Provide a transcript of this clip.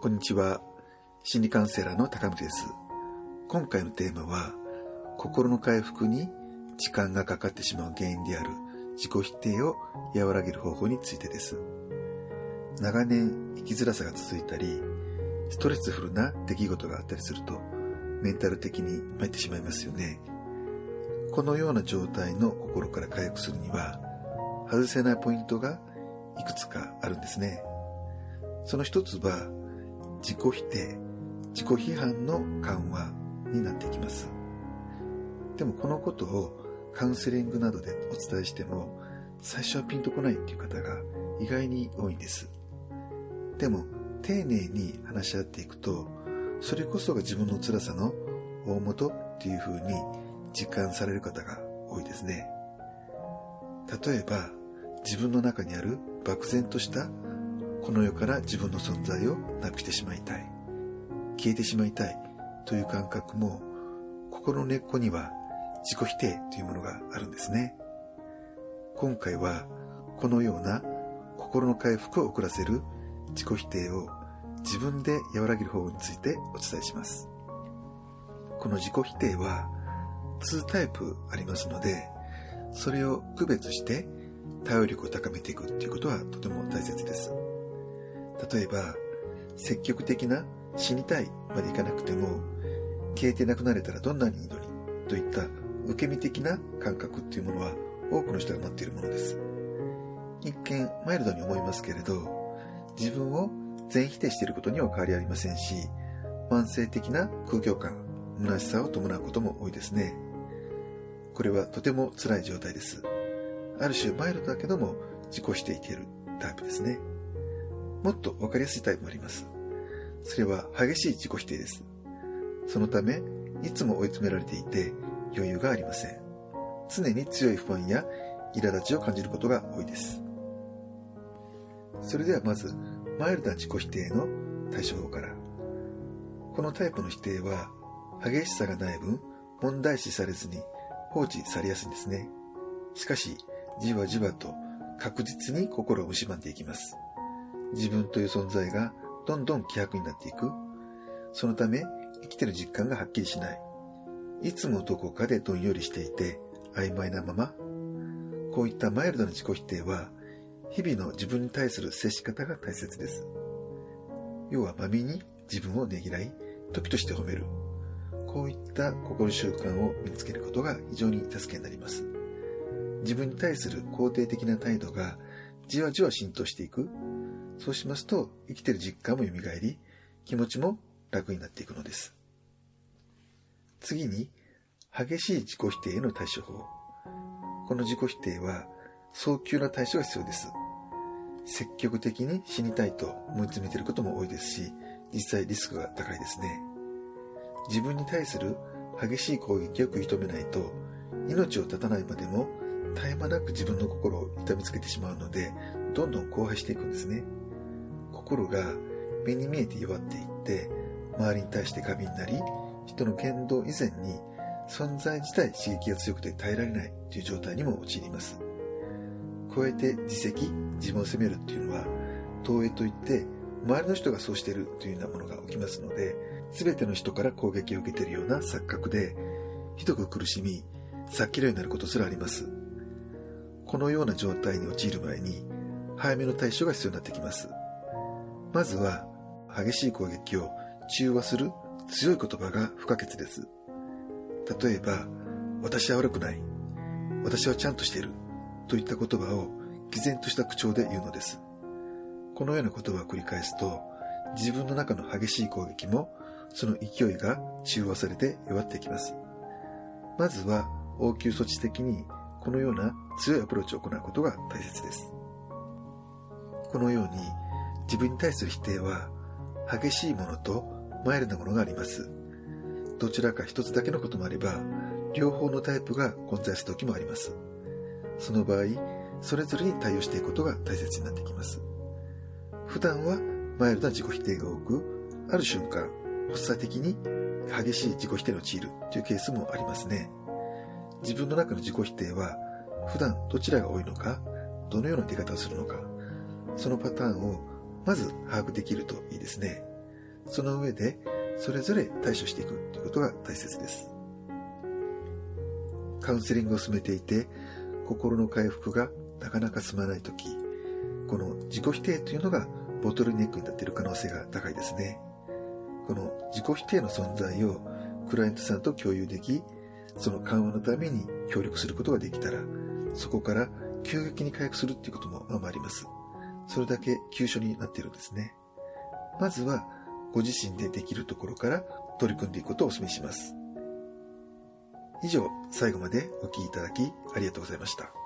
こんにちは。心理カウンセラーの高見です。今回のテーマは、心の回復に時間がかかってしまう原因である自己否定を和らげる方法についてです。長年生きづらさが続いたり、ストレスフルな出来事があったりすると、メンタル的に参ってしまいますよね。このような状態の心から回復するには、外せないポイントがいくつかあるんですね。その一つは、自己否定、自己批判の緩和になっていきます。でもこのことをカウンセリングなどでお伝えしても、最初はピンとこないっていう方が意外に多いんです。でも、丁寧に話し合っていくと、それこそが自分の辛さの大元っていう風に実感される方が多いですね。例えば、自分の中にある漠然としたこの世から自分の存在をなくしてしまいたい。消えてしまいたいという感覚も心の根っこには自己否定というものがあるんですね。今回はこのような心の回復を遅らせる自己否定を自分で和らげる方法についてお伝えします。この自己否定は2タイプありますので、それを区別して対応力を高めていくっていうことはとても大切です。例えば、積極的な死にたいまでいかなくても、消えてなくなれたらどんなにいいのに、といった受け身的な感覚っていうものは多くの人が持っているものです。一見マイルドに思いますけれど、自分を全否定していることには変わりありませんし、慢性的な空虚感、虚しさを伴うことも多いですね。これはとても辛い状態です。ある種マイルドだけども自己否定しているタイプですね。もっと分かりやすいタイプもあります。それは激しい自己否定です。そのため、いつも追い詰められていて余裕がありません。常に強い不安や苛立ちを感じることが多いです。それではまず、マイルドな自己否定の対処法から。このタイプの否定は、激しさがない分、問題視されずに放置されやすいんですね。しかし、じわじわと確実に心を蝕んでいきます。自分という存在がどんどん希薄になっていく。そのため、生きてる実感がはっきりしない。いつもどこかでどんよりしていて、曖昧なまま。こういったマイルドな自己否定は、日々の自分に対する接し方が大切です。要は、まみに自分をねぎらい、時として褒める。こういった心習慣を身につけることが非常に助けになります。自分に対する肯定的な態度がじわじわ浸透していくそうしますと、生きてる実感も蘇り、気持ちも楽になっていくのです。次に、激しい自己否定への対処法。この自己否定は、早急な対処が必要です。積極的に死にたいと思い詰めていることも多いですし、実際リスクが高いですね。自分に対する激しい攻撃を食い止めないと、命を絶たないまでも絶え間なく自分の心を痛めつけてしまうので、どんどん荒廃していくんですね。心が目に見えて弱っていって、周りに対して過敏になり、人の言動以前に存在自体刺激が強くて耐えられないという状態にも陥ります。加えて自責、自分を責めるっていうのは、投影といって、周りの人がそうしているというようなものが起きますので、全ての人から攻撃を受けているような錯覚で、ひどく苦しみ、殺気量になることすらあります。このような状態に陥る前に、早めの対処が必要になってきます。まずは、激しい攻撃を中和する強い言葉が不可欠です。例えば、私は悪くない。私はちゃんとしている。といった言葉を毅然とした口調で言うのです。このような言葉を繰り返すと、自分の中の激しい攻撃も、その勢いが中和されて弱っていきます。まずは、応急措置的に、このような強いアプローチを行うことが大切です。このように、自分に対する否定は激しいものとマイルなものがあります。どちらか一つだけのこともあれば、両方のタイプが混在する時もあります。その場合、それぞれに対応していくことが大切になってきます。普段はマイルドな自己否定が多く、ある瞬間、発作的に激しい自己否定に陥るというケースもありますね。自分の中の自己否定は、普段どちらが多いのか、どのような出方をするのか、そのパターンをまず把握できるといいですね。その上で、それぞれ対処していくということが大切です。カウンセリングを進めていて、心の回復がなかなか進まないとき、この自己否定というのがボトルネックになっている可能性が高いですね。この自己否定の存在をクライアントさんと共有でき、その緩和のために協力することができたら、そこから急激に回復するっていうこともままあります。それだけ急所になっているんですね。まずは、ご自身でできるところから取り組んでいくことをお勧めします。以上、最後までお聴きいただきありがとうございました。